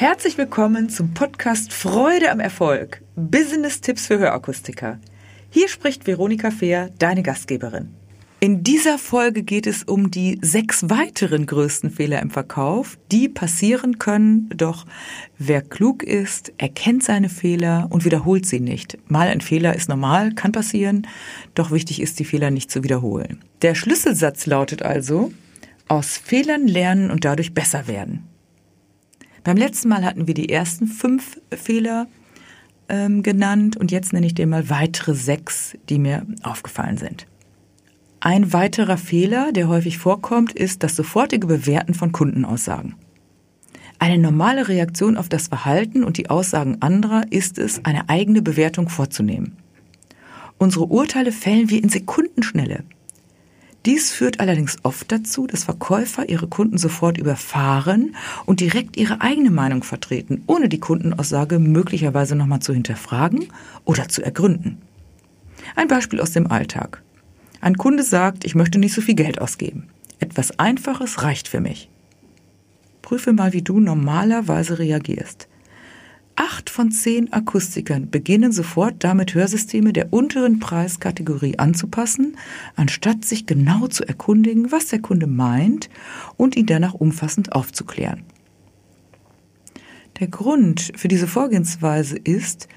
Herzlich willkommen zum Podcast Freude am Erfolg. Business-Tipps für Hörakustiker. Hier spricht Veronika Fehr, deine Gastgeberin. In dieser Folge geht es um die sechs weiteren größten Fehler im Verkauf, die passieren können, doch wer klug ist, erkennt seine Fehler und wiederholt sie nicht. Mal ein Fehler ist normal, kann passieren, doch wichtig ist, die Fehler nicht zu wiederholen. Der Schlüsselsatz lautet also, aus Fehlern lernen und dadurch besser werden. Beim letzten Mal hatten wir die ersten fünf Fehler ähm, genannt und jetzt nenne ich dir mal weitere sechs, die mir aufgefallen sind. Ein weiterer Fehler, der häufig vorkommt, ist das sofortige Bewerten von Kundenaussagen. Eine normale Reaktion auf das Verhalten und die Aussagen anderer ist es, eine eigene Bewertung vorzunehmen. Unsere Urteile fällen wir in Sekundenschnelle. Dies führt allerdings oft dazu, dass Verkäufer ihre Kunden sofort überfahren und direkt ihre eigene Meinung vertreten, ohne die Kundenaussage möglicherweise nochmal zu hinterfragen oder zu ergründen. Ein Beispiel aus dem Alltag. Ein Kunde sagt, ich möchte nicht so viel Geld ausgeben. Etwas Einfaches reicht für mich. Prüfe mal, wie du normalerweise reagierst. Acht von zehn Akustikern beginnen sofort damit, Hörsysteme der unteren Preiskategorie anzupassen, anstatt sich genau zu erkundigen, was der Kunde meint und ihn danach umfassend aufzuklären. Der Grund für diese Vorgehensweise ist,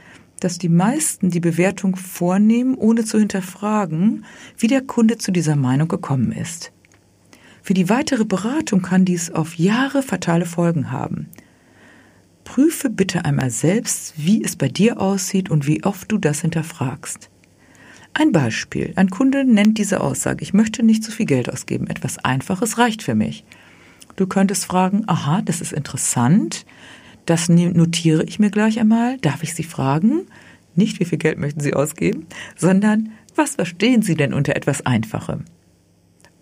dass die meisten die Bewertung vornehmen, ohne zu hinterfragen, wie der Kunde zu dieser Meinung gekommen ist. Für die weitere Beratung kann dies auf Jahre fatale Folgen haben. Prüfe bitte einmal selbst, wie es bei dir aussieht und wie oft du das hinterfragst. Ein Beispiel. Ein Kunde nennt diese Aussage, ich möchte nicht zu viel Geld ausgeben, etwas Einfaches reicht für mich. Du könntest fragen, aha, das ist interessant, das notiere ich mir gleich einmal, darf ich Sie fragen? Nicht, wie viel Geld möchten Sie ausgeben, sondern was verstehen Sie denn unter etwas Einfachem?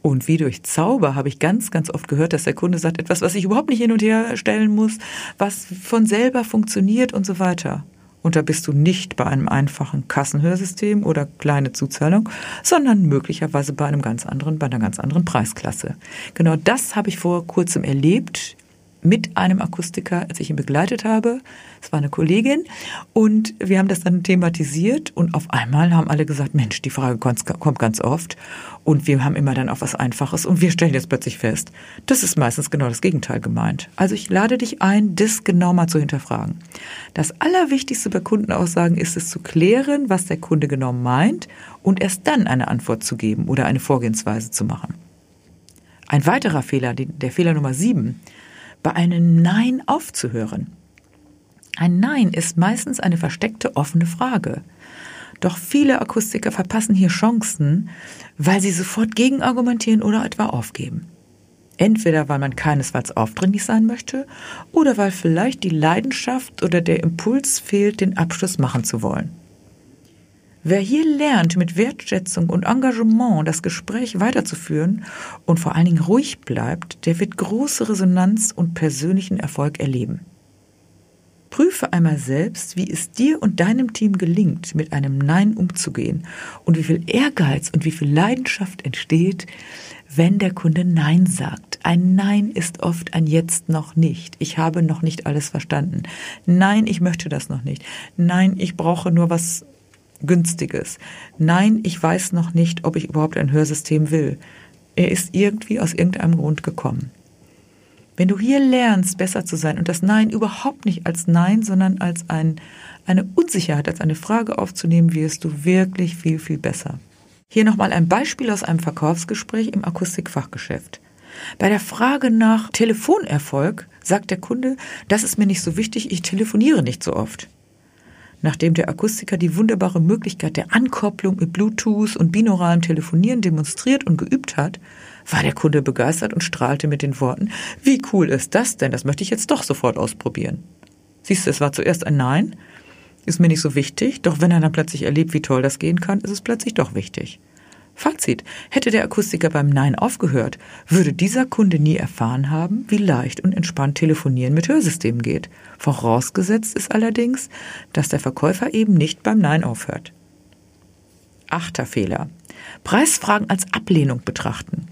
Und wie durch Zauber habe ich ganz, ganz oft gehört, dass der Kunde sagt, etwas, was ich überhaupt nicht hin und her stellen muss, was von selber funktioniert und so weiter. Und da bist du nicht bei einem einfachen Kassenhörsystem oder kleine Zuzahlung, sondern möglicherweise bei einem ganz anderen, bei einer ganz anderen Preisklasse. Genau das habe ich vor kurzem erlebt mit einem Akustiker, als ich ihn begleitet habe. Es war eine Kollegin und wir haben das dann thematisiert und auf einmal haben alle gesagt, Mensch, die Frage kommt ganz oft und wir haben immer dann auch was Einfaches und wir stellen jetzt plötzlich fest, das ist meistens genau das Gegenteil gemeint. Also ich lade dich ein, das genau mal zu hinterfragen. Das Allerwichtigste bei Kundenaussagen ist es zu klären, was der Kunde genau meint und erst dann eine Antwort zu geben oder eine Vorgehensweise zu machen. Ein weiterer Fehler, der Fehler Nummer sieben, bei einem Nein aufzuhören. Ein Nein ist meistens eine versteckte offene Frage. Doch viele Akustiker verpassen hier Chancen, weil sie sofort gegenargumentieren oder etwa aufgeben. Entweder weil man keinesfalls aufdringlich sein möchte oder weil vielleicht die Leidenschaft oder der Impuls fehlt, den Abschluss machen zu wollen. Wer hier lernt, mit Wertschätzung und Engagement das Gespräch weiterzuführen und vor allen Dingen ruhig bleibt, der wird große Resonanz und persönlichen Erfolg erleben. Prüfe einmal selbst, wie es dir und deinem Team gelingt, mit einem Nein umzugehen und wie viel Ehrgeiz und wie viel Leidenschaft entsteht, wenn der Kunde Nein sagt. Ein Nein ist oft ein Jetzt noch nicht. Ich habe noch nicht alles verstanden. Nein, ich möchte das noch nicht. Nein, ich brauche nur was günstiges. Nein, ich weiß noch nicht, ob ich überhaupt ein Hörsystem will. Er ist irgendwie aus irgendeinem Grund gekommen. Wenn du hier lernst, besser zu sein und das Nein überhaupt nicht als Nein, sondern als ein, eine Unsicherheit, als eine Frage aufzunehmen, wirst du wirklich viel, viel besser. Hier nochmal ein Beispiel aus einem Verkaufsgespräch im Akustikfachgeschäft. Bei der Frage nach Telefonerfolg sagt der Kunde, das ist mir nicht so wichtig, ich telefoniere nicht so oft. Nachdem der Akustiker die wunderbare Möglichkeit der Ankopplung mit Bluetooth und binauralem Telefonieren demonstriert und geübt hat, war der Kunde begeistert und strahlte mit den Worten, wie cool ist das denn? Das möchte ich jetzt doch sofort ausprobieren. Siehst du, es war zuerst ein Nein, ist mir nicht so wichtig, doch wenn er dann plötzlich erlebt, wie toll das gehen kann, ist es plötzlich doch wichtig. Fazit. Hätte der Akustiker beim Nein aufgehört, würde dieser Kunde nie erfahren haben, wie leicht und entspannt Telefonieren mit Hörsystemen geht. Vorausgesetzt ist allerdings, dass der Verkäufer eben nicht beim Nein aufhört. Achter Fehler. Preisfragen als Ablehnung betrachten.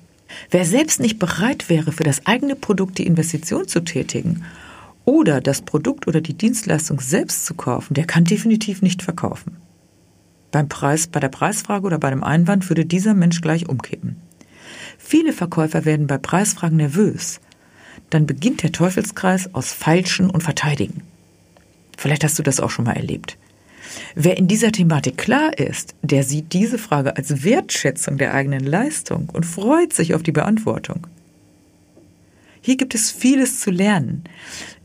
Wer selbst nicht bereit wäre, für das eigene Produkt die Investition zu tätigen oder das Produkt oder die Dienstleistung selbst zu kaufen, der kann definitiv nicht verkaufen. Beim Preis, bei der Preisfrage oder bei dem Einwand würde dieser Mensch gleich umkippen. Viele Verkäufer werden bei Preisfragen nervös. Dann beginnt der Teufelskreis aus Falschen und Verteidigen. Vielleicht hast du das auch schon mal erlebt. Wer in dieser Thematik klar ist, der sieht diese Frage als Wertschätzung der eigenen Leistung und freut sich auf die Beantwortung. Hier gibt es vieles zu lernen.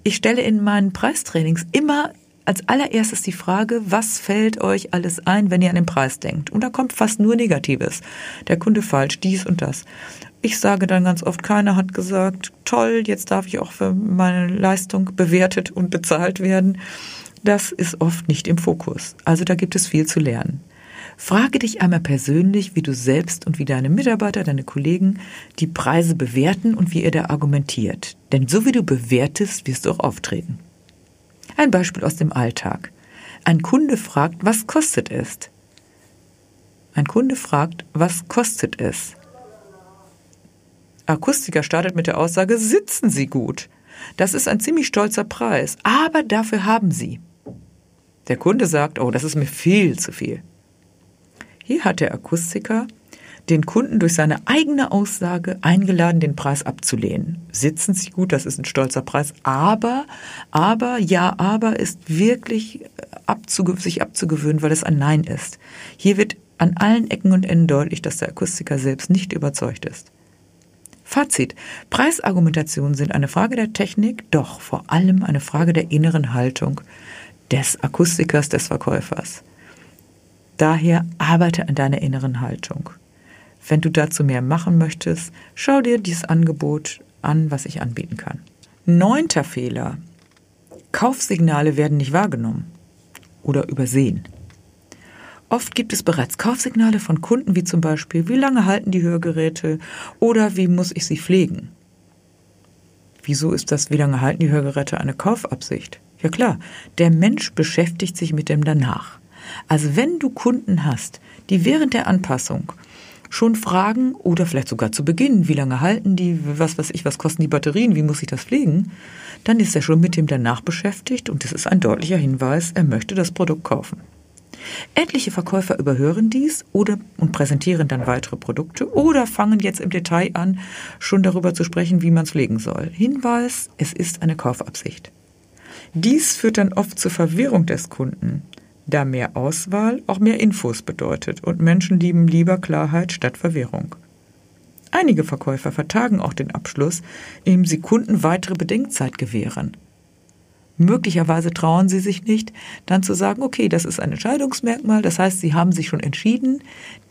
Ich stelle in meinen Preistrainings immer als allererstes die Frage, was fällt euch alles ein, wenn ihr an den Preis denkt? Und da kommt fast nur Negatives. Der Kunde falsch, dies und das. Ich sage dann ganz oft, keiner hat gesagt, toll, jetzt darf ich auch für meine Leistung bewertet und bezahlt werden. Das ist oft nicht im Fokus. Also da gibt es viel zu lernen. Frage dich einmal persönlich, wie du selbst und wie deine Mitarbeiter, deine Kollegen die Preise bewerten und wie ihr da argumentiert. Denn so wie du bewertest, wirst du auch auftreten. Ein Beispiel aus dem Alltag. Ein Kunde fragt, was kostet es? Ein Kunde fragt, was kostet es? Akustiker startet mit der Aussage, sitzen Sie gut. Das ist ein ziemlich stolzer Preis, aber dafür haben Sie. Der Kunde sagt, oh, das ist mir viel zu viel. Hier hat der Akustiker den Kunden durch seine eigene Aussage eingeladen, den Preis abzulehnen. Sitzen Sie gut, das ist ein stolzer Preis, aber, aber, ja, aber ist wirklich abzuge sich abzugewöhnen, weil es ein Nein ist. Hier wird an allen Ecken und Enden deutlich, dass der Akustiker selbst nicht überzeugt ist. Fazit. Preisargumentationen sind eine Frage der Technik, doch vor allem eine Frage der inneren Haltung des Akustikers, des Verkäufers. Daher arbeite an deiner inneren Haltung. Wenn du dazu mehr machen möchtest, schau dir dieses Angebot an, was ich anbieten kann. Neunter Fehler. Kaufsignale werden nicht wahrgenommen oder übersehen. Oft gibt es bereits Kaufsignale von Kunden, wie zum Beispiel, wie lange halten die Hörgeräte oder wie muss ich sie pflegen. Wieso ist das, wie lange halten die Hörgeräte, eine Kaufabsicht? Ja klar, der Mensch beschäftigt sich mit dem danach. Also wenn du Kunden hast, die während der Anpassung schon fragen oder vielleicht sogar zu Beginn, wie lange halten die, was weiß ich, was kosten die Batterien, wie muss ich das pflegen, dann ist er schon mit dem danach beschäftigt und das ist ein deutlicher Hinweis, er möchte das Produkt kaufen. Etliche Verkäufer überhören dies oder und präsentieren dann weitere Produkte oder fangen jetzt im Detail an, schon darüber zu sprechen, wie man es pflegen soll. Hinweis, es ist eine Kaufabsicht. Dies führt dann oft zur Verwirrung des Kunden da mehr Auswahl auch mehr Infos bedeutet und Menschen lieben lieber Klarheit statt Verwirrung. Einige Verkäufer vertagen auch den Abschluss, indem sie Kunden weitere Bedenkzeit gewähren. Möglicherweise trauen sie sich nicht, dann zu sagen, okay, das ist ein Entscheidungsmerkmal, das heißt, sie haben sich schon entschieden,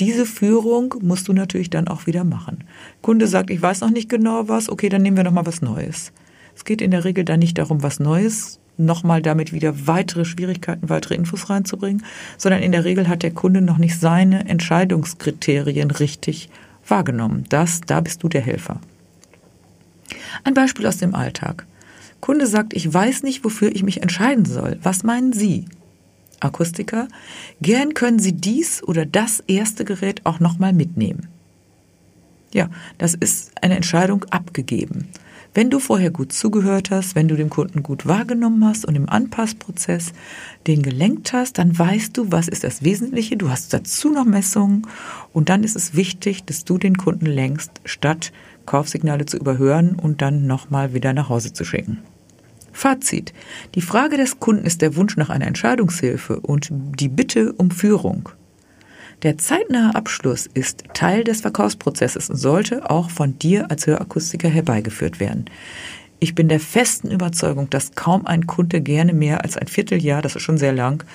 diese Führung musst du natürlich dann auch wieder machen. Kunde sagt, ich weiß noch nicht genau was, okay, dann nehmen wir noch mal was Neues. Es geht in der Regel dann nicht darum, was Neues nochmal damit wieder weitere Schwierigkeiten, weitere Infos reinzubringen, sondern in der Regel hat der Kunde noch nicht seine Entscheidungskriterien richtig wahrgenommen. Das, da bist du der Helfer. Ein Beispiel aus dem Alltag. Kunde sagt, ich weiß nicht, wofür ich mich entscheiden soll. Was meinen Sie? Akustiker, gern können Sie dies oder das erste Gerät auch nochmal mitnehmen. Ja, das ist eine Entscheidung abgegeben. Wenn du vorher gut zugehört hast, wenn du dem Kunden gut wahrgenommen hast und im Anpassprozess den gelenkt hast, dann weißt du, was ist das Wesentliche. Du hast dazu noch Messungen und dann ist es wichtig, dass du den Kunden lenkst, statt Kaufsignale zu überhören und dann nochmal wieder nach Hause zu schicken. Fazit. Die Frage des Kunden ist der Wunsch nach einer Entscheidungshilfe und die Bitte um Führung. Der zeitnahe Abschluss ist Teil des Verkaufsprozesses und sollte auch von dir als Hörakustiker herbeigeführt werden. Ich bin der festen Überzeugung, dass kaum ein Kunde gerne mehr als ein Vierteljahr, das ist schon sehr lang,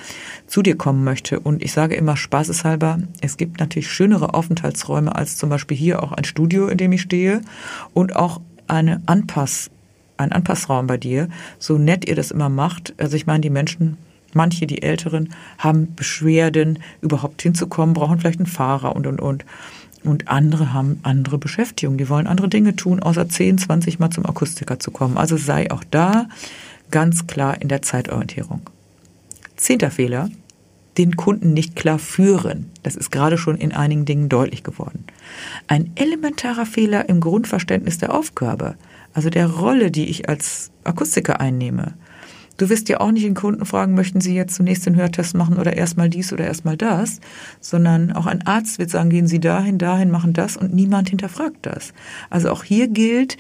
zu dir kommen möchte. Und ich sage immer spaßeshalber, es gibt natürlich schönere Aufenthaltsräume als zum Beispiel hier auch ein Studio, in dem ich stehe und auch eine Anpass, ein Anpassraum bei dir, so nett ihr das immer macht. Also ich meine, die Menschen Manche, die Älteren, haben Beschwerden, überhaupt hinzukommen, brauchen vielleicht einen Fahrer und, und, und. Und andere haben andere Beschäftigung. Die wollen andere Dinge tun, außer 10, 20 Mal zum Akustiker zu kommen. Also sei auch da ganz klar in der Zeitorientierung. Zehnter Fehler. den Kunden nicht klar führen. Das ist gerade schon in einigen Dingen deutlich geworden. Ein elementarer Fehler im Grundverständnis der Aufgabe, also der Rolle, die ich als Akustiker einnehme. Du wirst ja auch nicht den Kunden fragen, möchten Sie jetzt zunächst den Hörtest machen oder erstmal dies oder erstmal das, sondern auch ein Arzt wird sagen, gehen Sie dahin, dahin, machen das und niemand hinterfragt das. Also auch hier gilt,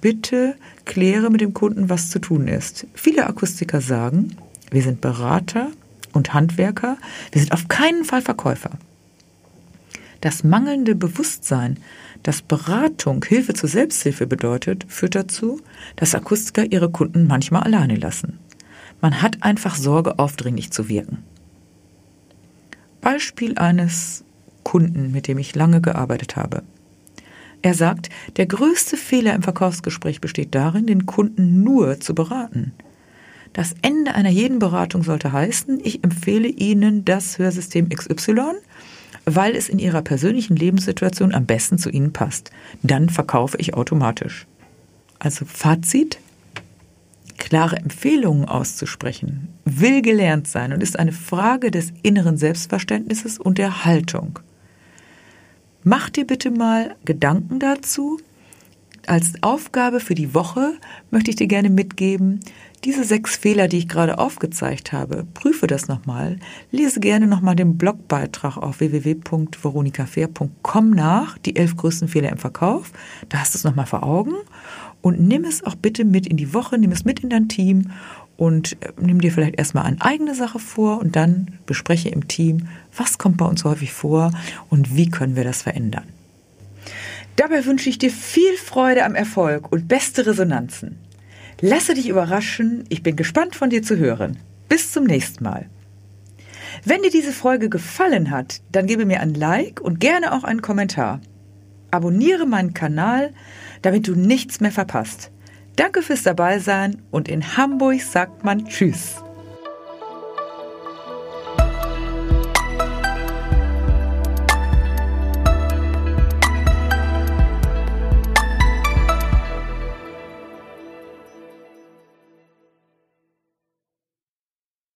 bitte kläre mit dem Kunden, was zu tun ist. Viele Akustiker sagen, wir sind Berater und Handwerker, wir sind auf keinen Fall Verkäufer. Das mangelnde Bewusstsein, dass Beratung Hilfe zur Selbsthilfe bedeutet, führt dazu, dass Akustiker ihre Kunden manchmal alleine lassen. Man hat einfach Sorge, aufdringlich zu wirken. Beispiel eines Kunden, mit dem ich lange gearbeitet habe. Er sagt, der größte Fehler im Verkaufsgespräch besteht darin, den Kunden nur zu beraten. Das Ende einer jeden Beratung sollte heißen, ich empfehle Ihnen das Hörsystem XY, weil es in Ihrer persönlichen Lebenssituation am besten zu Ihnen passt. Dann verkaufe ich automatisch. Also Fazit, klare Empfehlungen auszusprechen, will gelernt sein und ist eine Frage des inneren Selbstverständnisses und der Haltung. Mach dir bitte mal Gedanken dazu. Als Aufgabe für die Woche möchte ich dir gerne mitgeben, diese sechs Fehler, die ich gerade aufgezeigt habe, prüfe das nochmal, lese gerne nochmal den Blogbeitrag auf www.veronikafair.com nach, die elf größten Fehler im Verkauf. Da hast du es nochmal vor Augen und nimm es auch bitte mit in die Woche, nimm es mit in dein Team und äh, nimm dir vielleicht erstmal eine eigene Sache vor und dann bespreche im Team, was kommt bei uns häufig vor und wie können wir das verändern. Dabei wünsche ich dir viel Freude am Erfolg und beste Resonanzen. Lasse dich überraschen, ich bin gespannt von dir zu hören. Bis zum nächsten Mal. Wenn dir diese Folge gefallen hat, dann gebe mir ein Like und gerne auch einen Kommentar. Abonniere meinen Kanal, damit du nichts mehr verpasst. Danke fürs Dabeisein und in Hamburg sagt man Tschüss.